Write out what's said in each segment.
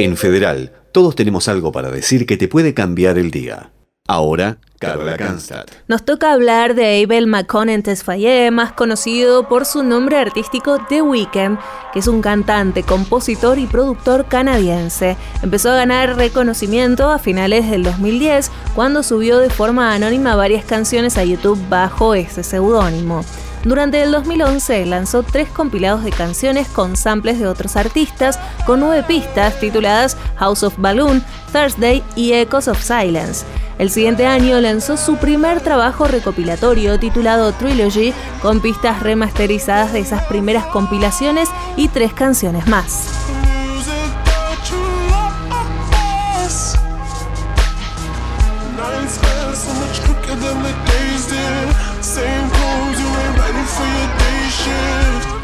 En Federal, todos tenemos algo para decir que te puede cambiar el día. Ahora, Carla Kanstadt. Nos toca hablar de Abel McConnell Tesfaye, más conocido por su nombre artístico The Weeknd, que es un cantante, compositor y productor canadiense. Empezó a ganar reconocimiento a finales del 2010 cuando subió de forma anónima varias canciones a YouTube bajo ese seudónimo. Durante el 2011 lanzó tres compilados de canciones con samples de otros artistas, con nueve pistas tituladas House of Balloon, Thursday y Echoes of Silence. El siguiente año lanzó su primer trabajo recopilatorio titulado Trilogy, con pistas remasterizadas de esas primeras compilaciones y tres canciones más.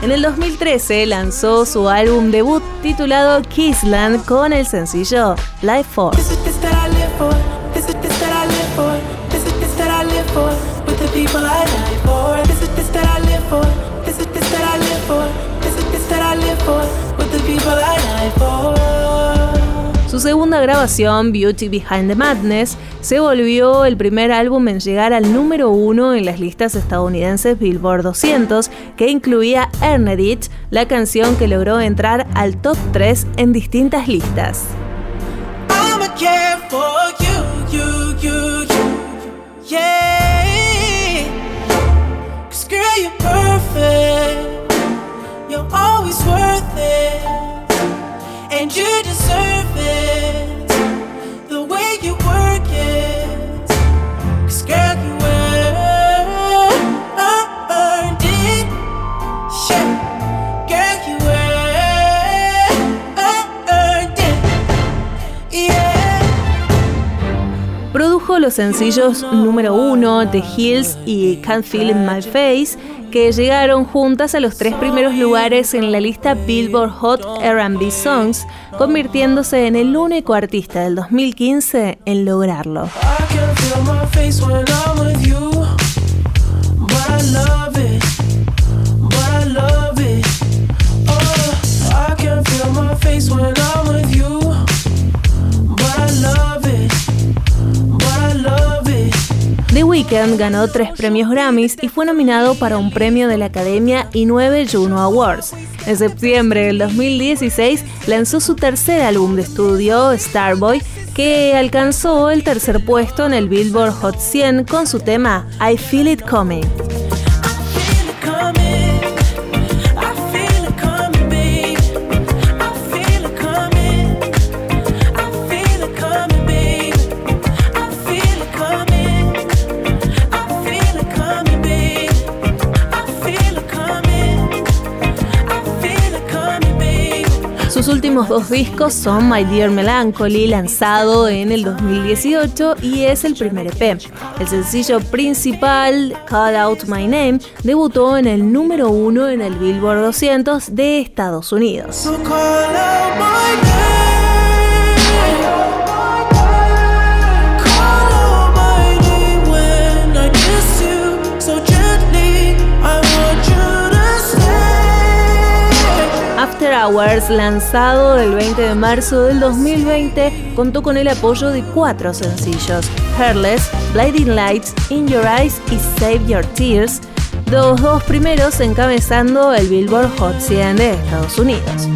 En el 2013 lanzó su álbum debut titulado Kissland con el sencillo Life Force. Su segunda grabación, Beauty Behind the Madness, se volvió el primer álbum en llegar al número uno en las listas estadounidenses Billboard 200, que incluía Earned It, la canción que logró entrar al top 3 en distintas listas. Los sencillos número uno, The Hills y Can't Feel in My Face, que llegaron juntas a los tres primeros lugares en la lista Billboard Hot RB Songs, convirtiéndose en el único artista del 2015 en lograrlo. Ganó tres premios Grammys y fue nominado para un premio de la Academia y nueve Juno Awards. En septiembre del 2016 lanzó su tercer álbum de estudio, Starboy, que alcanzó el tercer puesto en el Billboard Hot 100 con su tema I Feel It Coming. Últimos dos discos son My Dear Melancholy, lanzado en el 2018, y es el primer EP. El sencillo principal, Call Out My Name, debutó en el número uno en el Billboard 200 de Estados Unidos. Hours, lanzado el 20 de marzo del 2020, contó con el apoyo de cuatro sencillos: Hairless, Blinding Lights, In Your Eyes y Save Your Tears, los dos primeros encabezando el Billboard Hot 100 de Estados Unidos.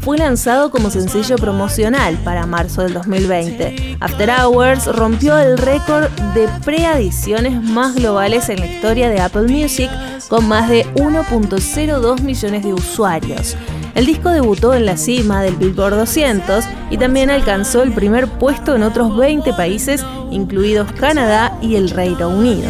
Fue lanzado como sencillo promocional para marzo del 2020. After Hours rompió el récord de preadiciones más globales en la historia de Apple Music con más de 1.02 millones de usuarios. El disco debutó en la cima del Billboard 200 y también alcanzó el primer puesto en otros 20 países, incluidos Canadá y el Reino Unido.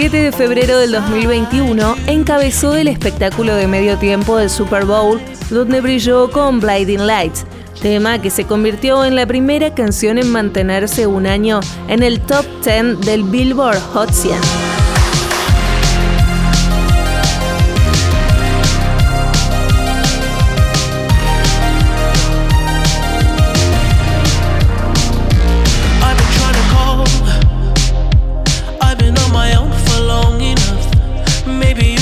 7 de febrero del 2021 encabezó el espectáculo de medio tiempo del Super Bowl, donde brilló con Blinding Lights, tema que se convirtió en la primera canción en mantenerse un año en el top 10 del Billboard Hot 100.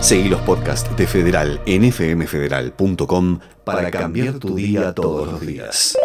Seguí los podcasts de Federal en fmfederal.com para cambiar tu día todos los días.